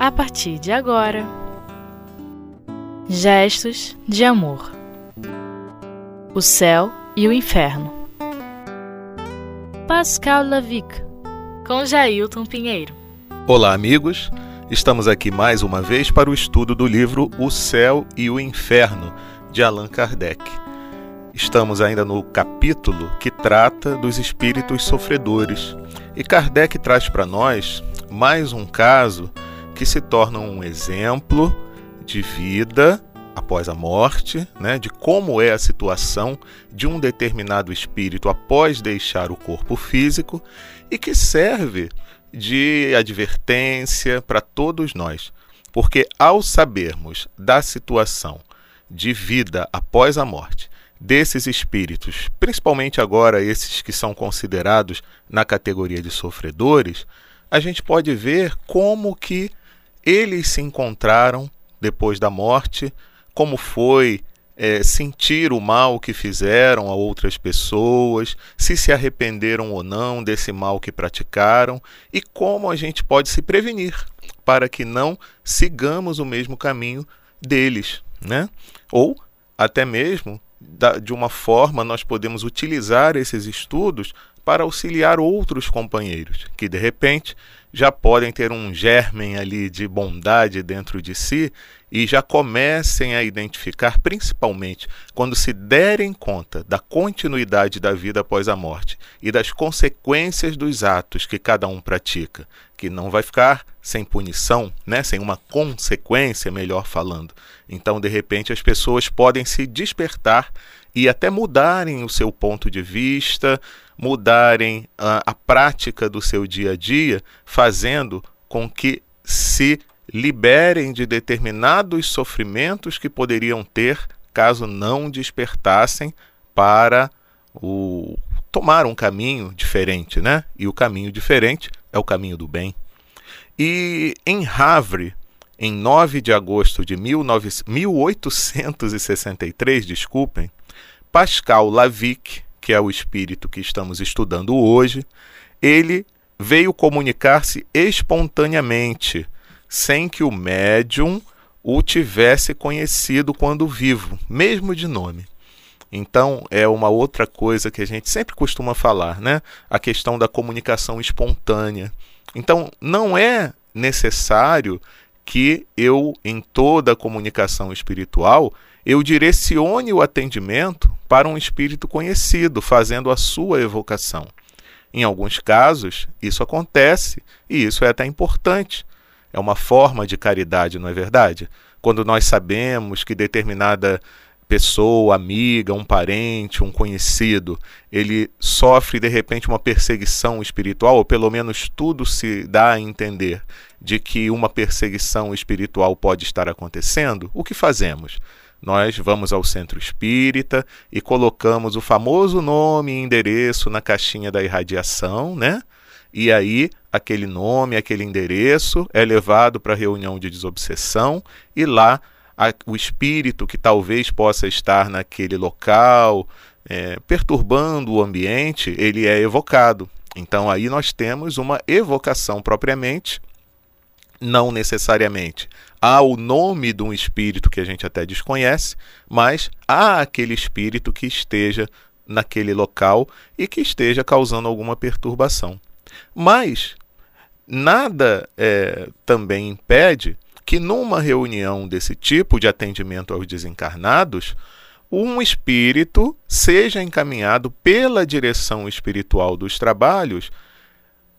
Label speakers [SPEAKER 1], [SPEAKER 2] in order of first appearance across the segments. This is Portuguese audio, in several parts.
[SPEAKER 1] a partir de agora. Gestos de amor. O céu e o inferno. Pascal Lavic, com Jailton Pinheiro.
[SPEAKER 2] Olá, amigos. Estamos aqui mais uma vez para o estudo do livro O Céu e o Inferno, de Allan Kardec. Estamos ainda no capítulo que trata dos espíritos sofredores. E Kardec traz para nós mais um caso que se torna um exemplo de vida após a morte, né, de como é a situação de um determinado espírito após deixar o corpo físico e que serve de advertência para todos nós. Porque ao sabermos da situação de vida após a morte desses espíritos, principalmente agora esses que são considerados na categoria de sofredores, a gente pode ver como que eles se encontraram depois da morte, como foi é, sentir o mal que fizeram a outras pessoas, se se arrependeram ou não desse mal que praticaram e como a gente pode se prevenir para que não sigamos o mesmo caminho deles, né? Ou até mesmo de uma forma nós podemos utilizar esses estudos para auxiliar outros companheiros que de repente já podem ter um germen ali de bondade dentro de si e já comecem a identificar, principalmente quando se derem conta da continuidade da vida após a morte e das consequências dos atos que cada um pratica, que não vai ficar sem punição, né, sem uma consequência, melhor falando. Então, de repente, as pessoas podem se despertar e até mudarem o seu ponto de vista, mudarem a, a prática do seu dia a dia, fazendo com que se liberem de determinados sofrimentos que poderiam ter caso não despertassem para o tomar um caminho diferente, né? E o caminho diferente é o caminho do bem. E em Havre, em 9 de agosto de 19, 1863, desculpem, Pascal Lavic, que é o espírito que estamos estudando hoje, ele veio comunicar-se espontaneamente sem que o médium o tivesse conhecido quando vivo, mesmo de nome. Então, é uma outra coisa que a gente sempre costuma falar, né? A questão da comunicação espontânea. Então, não é necessário que eu, em toda a comunicação espiritual, eu direcione o atendimento para um espírito conhecido, fazendo a sua evocação. Em alguns casos, isso acontece e isso é até importante, é uma forma de caridade, não é verdade? Quando nós sabemos que determinada pessoa, amiga, um parente, um conhecido, ele sofre de repente uma perseguição espiritual, ou pelo menos tudo se dá a entender de que uma perseguição espiritual pode estar acontecendo, o que fazemos? Nós vamos ao centro espírita e colocamos o famoso nome e endereço na caixinha da irradiação, né? E aí, aquele nome, aquele endereço é levado para a reunião de desobsessão e lá a, o espírito que talvez possa estar naquele local, é, perturbando o ambiente, ele é evocado. Então aí nós temos uma evocação propriamente, não necessariamente há o nome de um espírito que a gente até desconhece, mas há aquele espírito que esteja naquele local e que esteja causando alguma perturbação. Mas nada é, também impede que numa reunião desse tipo de atendimento aos desencarnados, um espírito seja encaminhado pela direção espiritual dos trabalhos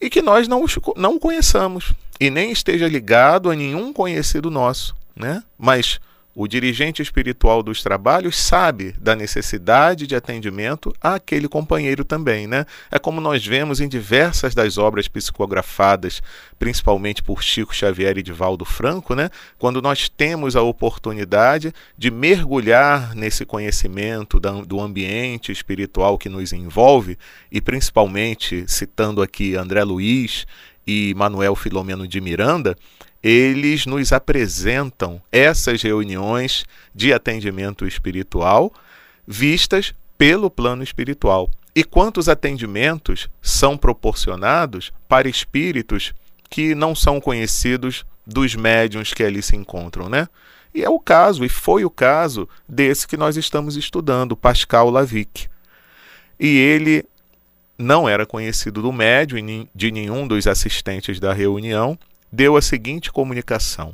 [SPEAKER 2] e que nós não, não conheçamos e nem esteja ligado a nenhum conhecido nosso, né? Mas o dirigente espiritual dos trabalhos sabe da necessidade de atendimento àquele companheiro também, né? É como nós vemos em diversas das obras psicografadas, principalmente por Chico Xavier e Divaldo Franco, né? Quando nós temos a oportunidade de mergulhar nesse conhecimento do ambiente espiritual que nos envolve, e principalmente citando aqui André Luiz e Manuel Filomeno de Miranda, eles nos apresentam essas reuniões de atendimento espiritual vistas pelo plano espiritual. E quantos atendimentos são proporcionados para espíritos que não são conhecidos dos médiums que ali se encontram, né? E é o caso, e foi o caso desse que nós estamos estudando, Pascal Lavic. E ele não era conhecido do médium e de nenhum dos assistentes da reunião, deu a seguinte comunicação: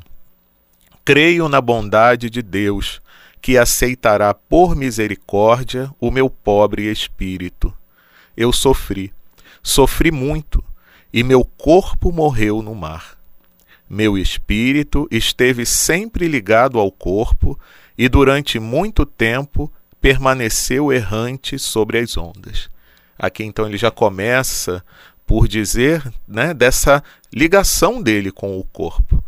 [SPEAKER 2] Creio na bondade de Deus, que aceitará por misericórdia o meu pobre espírito. Eu sofri, sofri muito, e meu corpo morreu no mar. Meu espírito esteve sempre ligado ao corpo e durante muito tempo permaneceu errante sobre as ondas. Aqui então ele já começa por dizer né, dessa ligação dele com o corpo.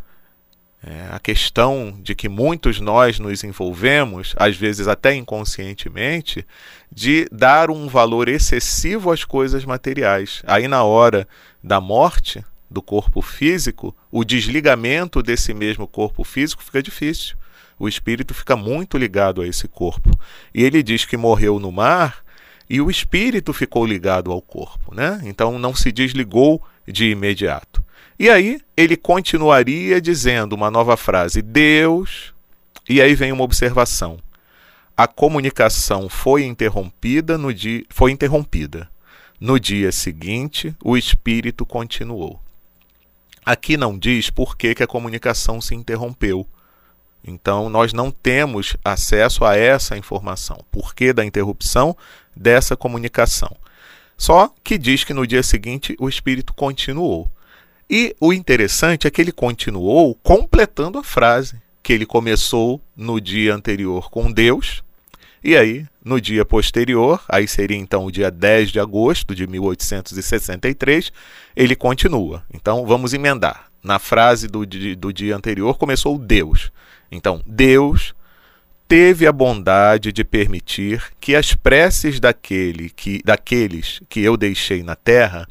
[SPEAKER 2] É, a questão de que muitos nós nos envolvemos, às vezes até inconscientemente, de dar um valor excessivo às coisas materiais. Aí, na hora da morte do corpo físico, o desligamento desse mesmo corpo físico fica difícil. O espírito fica muito ligado a esse corpo. E ele diz que morreu no mar e o espírito ficou ligado ao corpo, né? Então não se desligou de imediato. E aí ele continuaria dizendo uma nova frase: Deus. E aí vem uma observação. A comunicação foi interrompida no dia, foi interrompida. No dia seguinte, o espírito continuou. Aqui não diz por que, que a comunicação se interrompeu. Então, nós não temos acesso a essa informação. Por que da interrupção dessa comunicação? Só que diz que no dia seguinte o espírito continuou. E o interessante é que ele continuou completando a frase que ele começou no dia anterior com Deus, e aí, no dia posterior, aí seria então o dia 10 de agosto de 1863, ele continua. Então vamos emendar. Na frase do, do dia anterior começou Deus. Então, Deus teve a bondade de permitir que as preces daquele que, daqueles que eu deixei na terra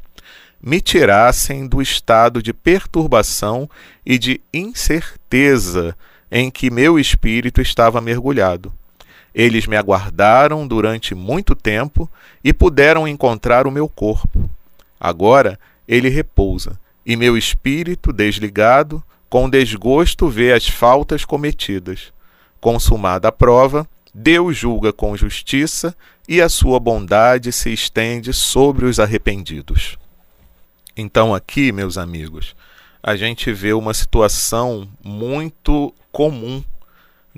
[SPEAKER 2] me tirassem do estado de perturbação e de incerteza em que meu espírito estava mergulhado. Eles me aguardaram durante muito tempo e puderam encontrar o meu corpo. Agora ele repousa, e meu espírito, desligado, com desgosto vê as faltas cometidas. Consumada a prova, Deus julga com justiça e a sua bondade se estende sobre os arrependidos. Então, aqui, meus amigos, a gente vê uma situação muito comum,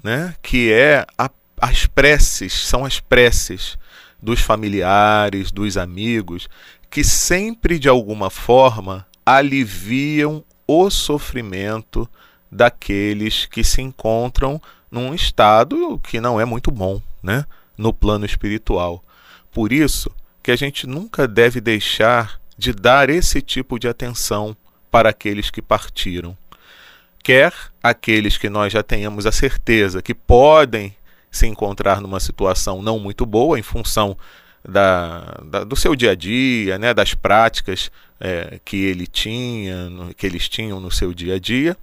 [SPEAKER 2] né? que é a, as preces, são as preces dos familiares, dos amigos, que sempre de alguma forma aliviam o sofrimento daqueles que se encontram num estado que não é muito bom, né, no plano espiritual. Por isso que a gente nunca deve deixar de dar esse tipo de atenção para aqueles que partiram. Quer aqueles que nós já tenhamos a certeza que podem se encontrar numa situação não muito boa em função da, da, do seu dia a dia, né, das práticas é, que ele tinha, no, que eles tinham no seu dia a dia,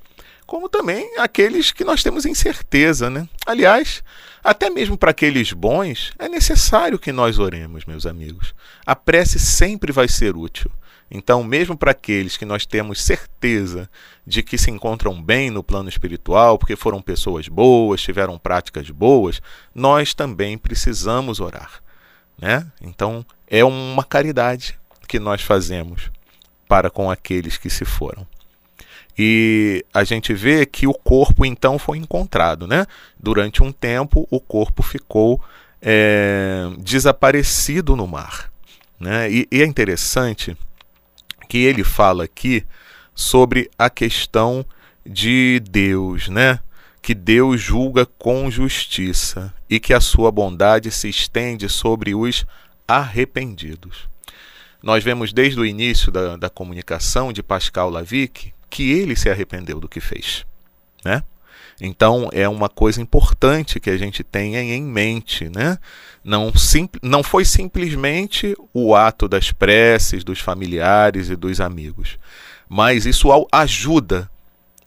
[SPEAKER 2] como também aqueles que nós temos incerteza, né? Aliás, até mesmo para aqueles bons, é necessário que nós oremos, meus amigos. A prece sempre vai ser útil. Então, mesmo para aqueles que nós temos certeza de que se encontram bem no plano espiritual, porque foram pessoas boas, tiveram práticas boas, nós também precisamos orar. Né? Então, é uma caridade que nós fazemos para com aqueles que se foram. E a gente vê que o corpo então foi encontrado. Né? Durante um tempo, o corpo ficou é, desaparecido no mar. Né? E, e é interessante que ele fala aqui sobre a questão de Deus, né? Que Deus julga com justiça e que a sua bondade se estende sobre os arrependidos. Nós vemos desde o início da, da comunicação de Pascal Lavic que ele se arrependeu do que fez, né? Então é uma coisa importante que a gente tenha em mente, né? Não, sim, não foi simplesmente o ato das preces dos familiares e dos amigos, mas isso ajuda,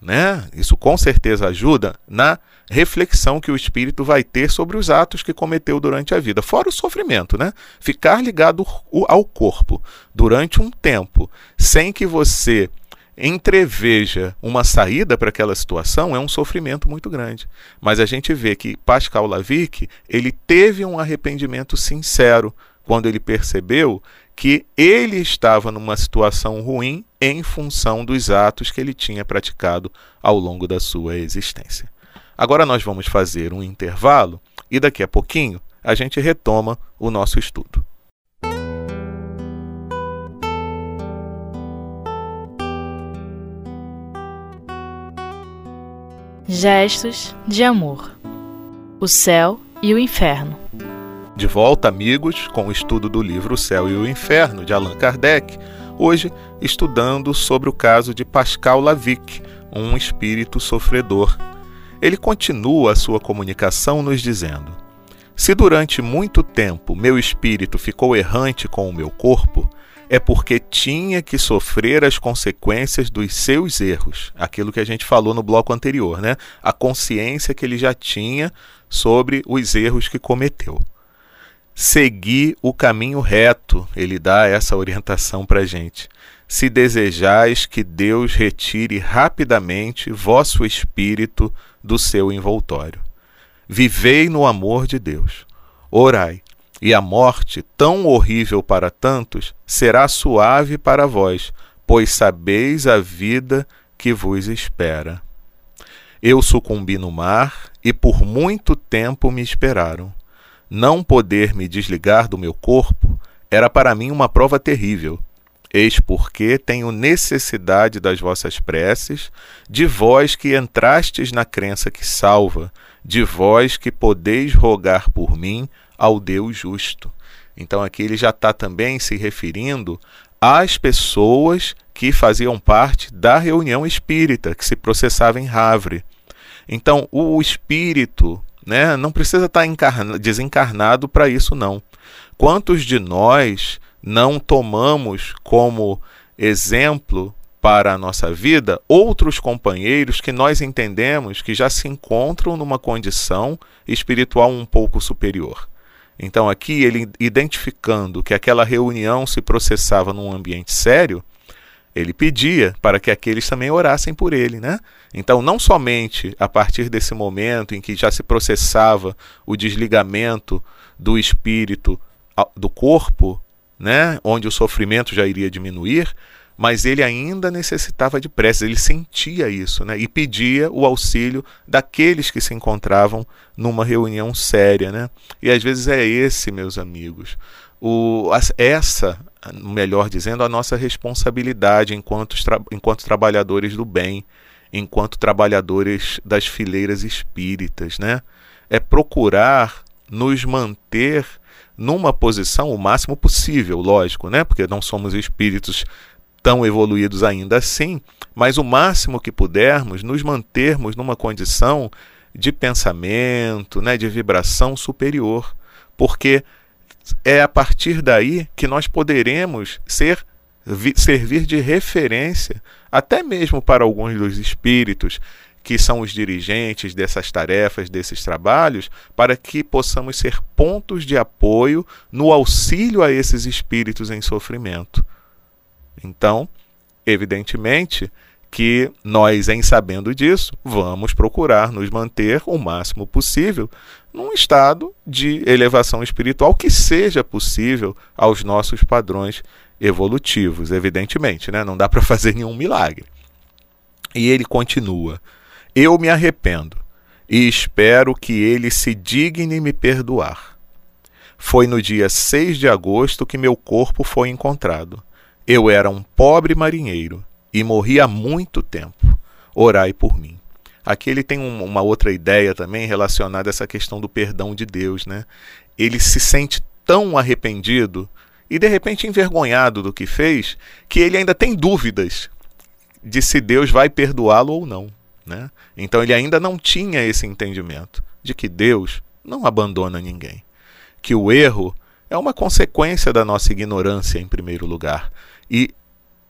[SPEAKER 2] né? Isso com certeza ajuda na reflexão que o espírito vai ter sobre os atos que cometeu durante a vida, fora o sofrimento, né? Ficar ligado ao corpo durante um tempo, sem que você entreveja uma saída para aquela situação é um sofrimento muito grande. Mas a gente vê que Pascal Lavic, ele teve um arrependimento sincero quando ele percebeu que ele estava numa situação ruim em função dos atos que ele tinha praticado ao longo da sua existência. Agora nós vamos fazer um intervalo e daqui a pouquinho a gente retoma o nosso estudo.
[SPEAKER 1] Gestos de amor. O céu e o inferno.
[SPEAKER 2] De volta, amigos, com o estudo do livro O Céu e o Inferno de Allan Kardec, hoje estudando sobre o caso de Pascal Lavic, um espírito sofredor. Ele continua a sua comunicação nos dizendo: Se durante muito tempo meu espírito ficou errante com o meu corpo, é porque tinha que sofrer as consequências dos seus erros. Aquilo que a gente falou no bloco anterior, né? A consciência que ele já tinha sobre os erros que cometeu. Segui o caminho reto, ele dá essa orientação para a gente. Se desejais que Deus retire rapidamente vosso espírito do seu envoltório. Vivei no amor de Deus. Orai e a morte, tão horrível para tantos, será suave para vós, pois sabeis a vida que vos espera. Eu sucumbi no mar, e por muito tempo me esperaram. Não poder me desligar do meu corpo era para mim uma prova terrível. Eis porque tenho necessidade das vossas preces, de vós que entrastes na crença que salva, de vós que podeis rogar por mim ao Deus justo. Então aqui ele já está também se referindo às pessoas que faziam parte da reunião espírita, que se processava em Havre. Então o espírito né, não precisa tá estar desencarnado para isso, não. Quantos de nós não tomamos como exemplo para a nossa vida outros companheiros que nós entendemos que já se encontram numa condição espiritual um pouco superior? Então, aqui, ele identificando que aquela reunião se processava num ambiente sério, ele pedia para que aqueles também orassem por ele, né? Então, não somente a partir desse momento em que já se processava o desligamento do espírito do corpo, né, onde o sofrimento já iria diminuir, mas ele ainda necessitava de preces, ele sentia isso, né? E pedia o auxílio daqueles que se encontravam numa reunião séria, né? E às vezes é esse, meus amigos, o, essa, melhor dizendo, a nossa responsabilidade enquanto, enquanto trabalhadores do bem, enquanto trabalhadores das fileiras espíritas, né? É procurar nos manter numa posição o máximo possível, lógico, né? Porque não somos espíritos tão evoluídos ainda assim, mas o máximo que pudermos, nos mantermos numa condição de pensamento, né, de vibração superior, porque é a partir daí que nós poderemos ser servir de referência até mesmo para alguns dos espíritos que são os dirigentes dessas tarefas, desses trabalhos, para que possamos ser pontos de apoio no auxílio a esses espíritos em sofrimento. Então, evidentemente que nós, em sabendo disso, vamos procurar nos manter o máximo possível num estado de elevação espiritual que seja possível aos nossos padrões evolutivos, evidentemente, né? Não dá para fazer nenhum milagre. E ele continua: Eu me arrependo e espero que ele se digne me perdoar. Foi no dia 6 de agosto que meu corpo foi encontrado. Eu era um pobre marinheiro e morri há muito tempo. Orai por mim. Aqui ele tem um, uma outra ideia também relacionada a essa questão do perdão de Deus, né? Ele se sente tão arrependido e de repente envergonhado do que fez, que ele ainda tem dúvidas de se Deus vai perdoá-lo ou não, né? Então ele ainda não tinha esse entendimento de que Deus não abandona ninguém, que o erro é uma consequência da nossa ignorância em primeiro lugar e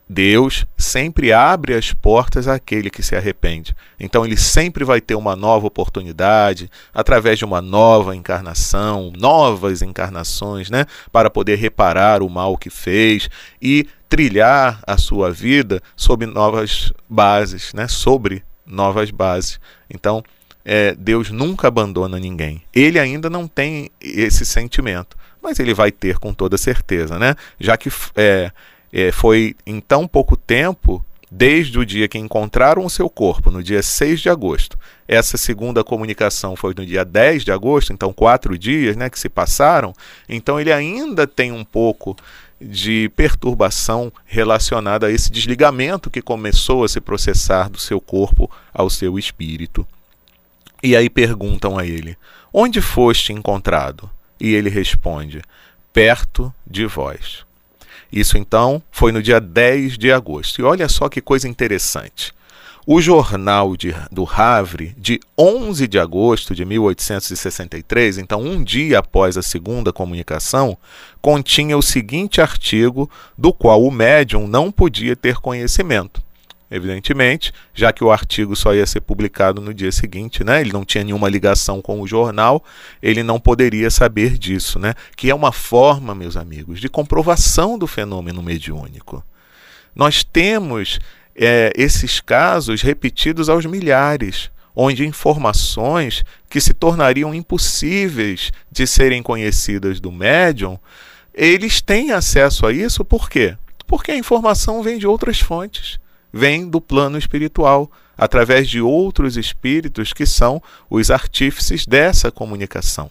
[SPEAKER 2] Deus sempre abre as portas àquele que se arrepende. Então ele sempre vai ter uma nova oportunidade, através de uma nova encarnação, novas encarnações, né, para poder reparar o mal que fez e trilhar a sua vida sob novas bases, né? sobre novas bases. Então, é, Deus nunca abandona ninguém. Ele ainda não tem esse sentimento, mas ele vai ter com toda certeza, né? Já que é, é, foi em tão pouco tempo, desde o dia que encontraram o seu corpo, no dia 6 de agosto. Essa segunda comunicação foi no dia 10 de agosto, então quatro dias né, que se passaram. Então ele ainda tem um pouco de perturbação relacionada a esse desligamento que começou a se processar do seu corpo ao seu espírito. E aí perguntam a ele: Onde foste encontrado? E ele responde: Perto de vós. Isso então foi no dia 10 de agosto. E olha só que coisa interessante. O jornal de, do Havre, de 11 de agosto de 1863, então um dia após a segunda comunicação, continha o seguinte artigo, do qual o médium não podia ter conhecimento evidentemente, já que o artigo só ia ser publicado no dia seguinte, né? Ele não tinha nenhuma ligação com o jornal, ele não poderia saber disso, né? Que é uma forma, meus amigos, de comprovação do fenômeno mediúnico. Nós temos é, esses casos repetidos aos milhares, onde informações que se tornariam impossíveis de serem conhecidas do médium, eles têm acesso a isso por quê? Porque a informação vem de outras fontes vem do plano espiritual, através de outros espíritos que são os artífices dessa comunicação.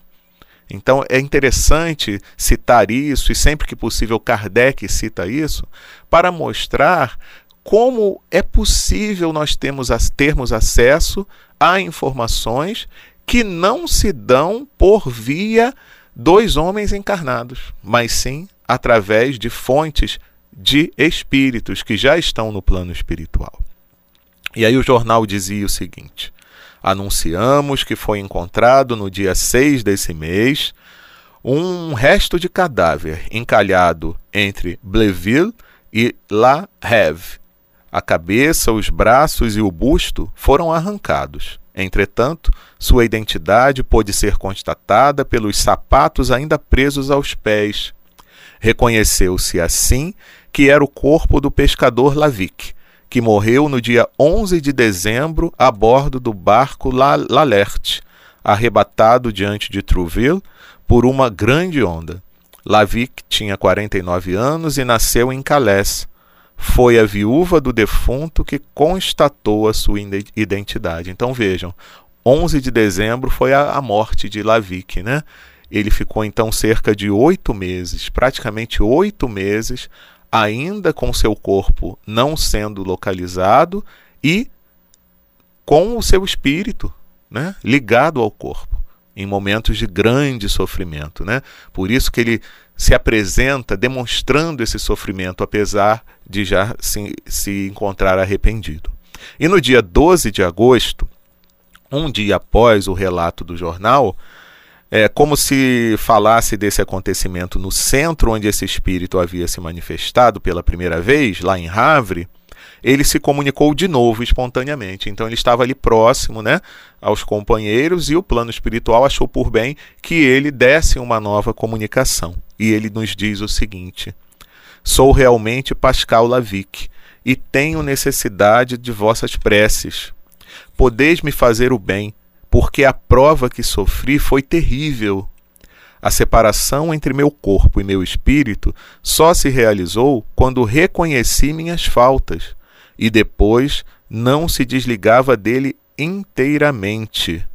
[SPEAKER 2] Então é interessante citar isso, e sempre que possível Kardec cita isso, para mostrar como é possível nós termos, termos acesso a informações que não se dão por via dos homens encarnados, mas sim através de fontes de espíritos que já estão no plano espiritual. E aí o jornal dizia o seguinte: anunciamos que foi encontrado no dia 6 desse mês um resto de cadáver encalhado entre Bleville e La Hève. A cabeça, os braços e o busto foram arrancados. Entretanto, sua identidade pôde ser constatada pelos sapatos ainda presos aos pés. Reconheceu-se assim que era o corpo do pescador Lavic, que morreu no dia 11 de dezembro a bordo do barco L'Alert, arrebatado diante de Trouville por uma grande onda. Lavic tinha 49 anos e nasceu em Calais. Foi a viúva do defunto que constatou a sua identidade. Então vejam, 11 de dezembro foi a, a morte de Lavic, né? Ele ficou então cerca de oito meses, praticamente oito meses, ainda com seu corpo não sendo localizado e com o seu espírito né, ligado ao corpo, em momentos de grande sofrimento. Né? Por isso que ele se apresenta demonstrando esse sofrimento, apesar de já se, se encontrar arrependido. E no dia 12 de agosto, um dia após o relato do jornal, é como se falasse desse acontecimento no centro onde esse espírito havia se manifestado pela primeira vez, lá em Havre, ele se comunicou de novo espontaneamente. Então ele estava ali próximo, né, aos companheiros e o plano espiritual achou por bem que ele desse uma nova comunicação. E ele nos diz o seguinte: Sou realmente Pascal Lavic e tenho necessidade de vossas preces. Podeis me fazer o bem porque a prova que sofri foi terrível. A separação entre meu corpo e meu espírito só se realizou quando reconheci minhas faltas e depois não se desligava dele inteiramente.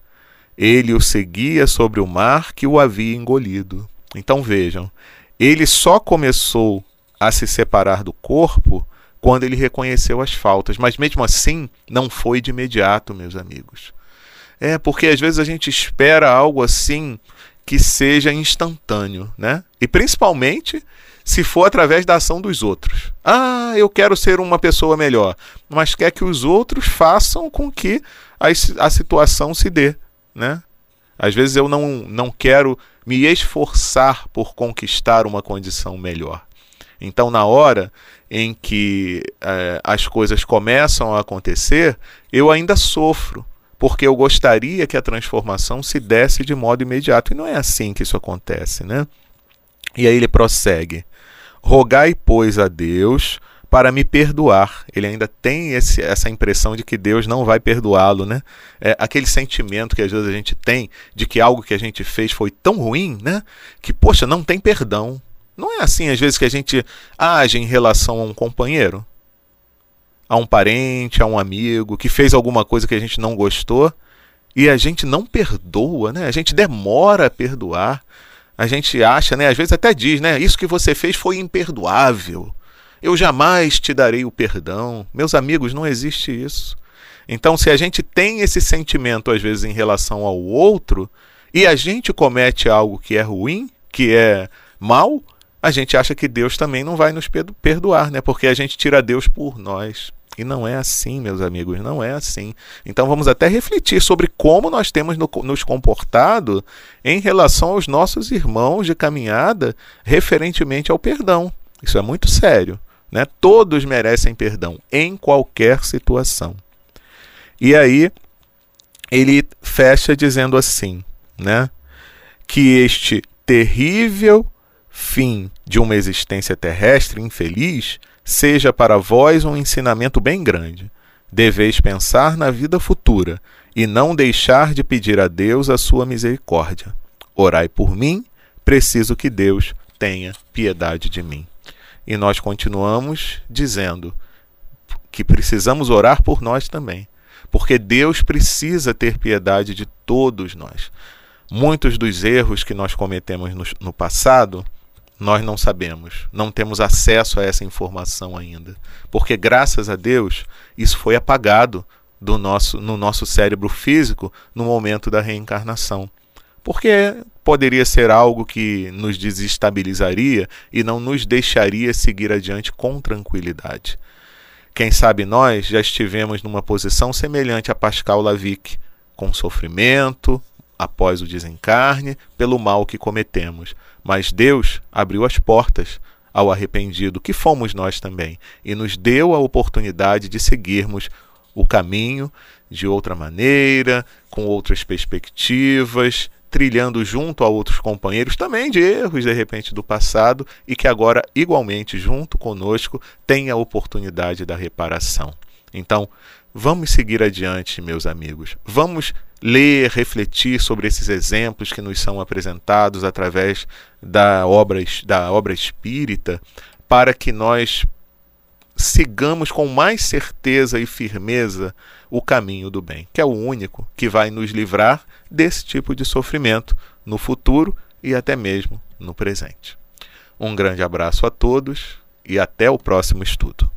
[SPEAKER 2] Ele o seguia sobre o mar que o havia engolido. Então vejam, ele só começou a se separar do corpo quando ele reconheceu as faltas, mas mesmo assim não foi de imediato, meus amigos. É, porque às vezes a gente espera algo assim que seja instantâneo, né? E principalmente se for através da ação dos outros. Ah, eu quero ser uma pessoa melhor, mas quer que os outros façam com que a, a situação se dê, né? Às vezes eu não, não quero me esforçar por conquistar uma condição melhor. Então, na hora em que eh, as coisas começam a acontecer, eu ainda sofro, porque eu gostaria que a transformação se desse de modo imediato. E não é assim que isso acontece, né? E aí ele prossegue. Rogai, pois, a Deus para me perdoar. Ele ainda tem esse, essa impressão de que Deus não vai perdoá-lo, né? É aquele sentimento que às vezes a gente tem de que algo que a gente fez foi tão ruim, né? Que, poxa, não tem perdão. Não é assim, às vezes, que a gente age em relação a um companheiro, a um parente, a um amigo que fez alguma coisa que a gente não gostou e a gente não perdoa, né? A gente demora a perdoar. A gente acha, né? Às vezes até diz, né? Isso que você fez foi imperdoável. Eu jamais te darei o perdão. Meus amigos, não existe isso. Então, se a gente tem esse sentimento, às vezes, em relação ao outro, e a gente comete algo que é ruim, que é mal, a gente acha que Deus também não vai nos perdoar, né? Porque a gente tira Deus por nós. E não é assim, meus amigos, não é assim. Então vamos até refletir sobre como nós temos nos comportado em relação aos nossos irmãos de caminhada referentemente ao perdão. Isso é muito sério. Né? Todos merecem perdão em qualquer situação. E aí ele fecha dizendo assim, né? Que este terrível fim de uma existência terrestre infeliz seja para vós um ensinamento bem grande. Deveis pensar na vida futura e não deixar de pedir a Deus a sua misericórdia. Orai por mim, preciso que Deus tenha piedade de mim. E nós continuamos dizendo que precisamos orar por nós também, porque Deus precisa ter piedade de todos nós. Muitos dos erros que nós cometemos no, no passado, nós não sabemos, não temos acesso a essa informação ainda, porque graças a Deus isso foi apagado do nosso, no nosso cérebro físico no momento da reencarnação. Porque poderia ser algo que nos desestabilizaria e não nos deixaria seguir adiante com tranquilidade. Quem sabe nós já estivemos numa posição semelhante a Pascal Lavic, com sofrimento após o desencarne pelo mal que cometemos. Mas Deus abriu as portas ao arrependido, que fomos nós também, e nos deu a oportunidade de seguirmos o caminho de outra maneira, com outras perspectivas, trilhando junto a outros companheiros também de erros de repente do passado e que agora igualmente junto conosco tem a oportunidade da reparação. Então, vamos seguir adiante, meus amigos. Vamos ler, refletir sobre esses exemplos que nos são apresentados através da obra, da obra espírita, para que nós sigamos com mais certeza e firmeza o caminho do bem, que é o único que vai nos livrar desse tipo de sofrimento no futuro e até mesmo no presente. Um grande abraço a todos e até o próximo estudo.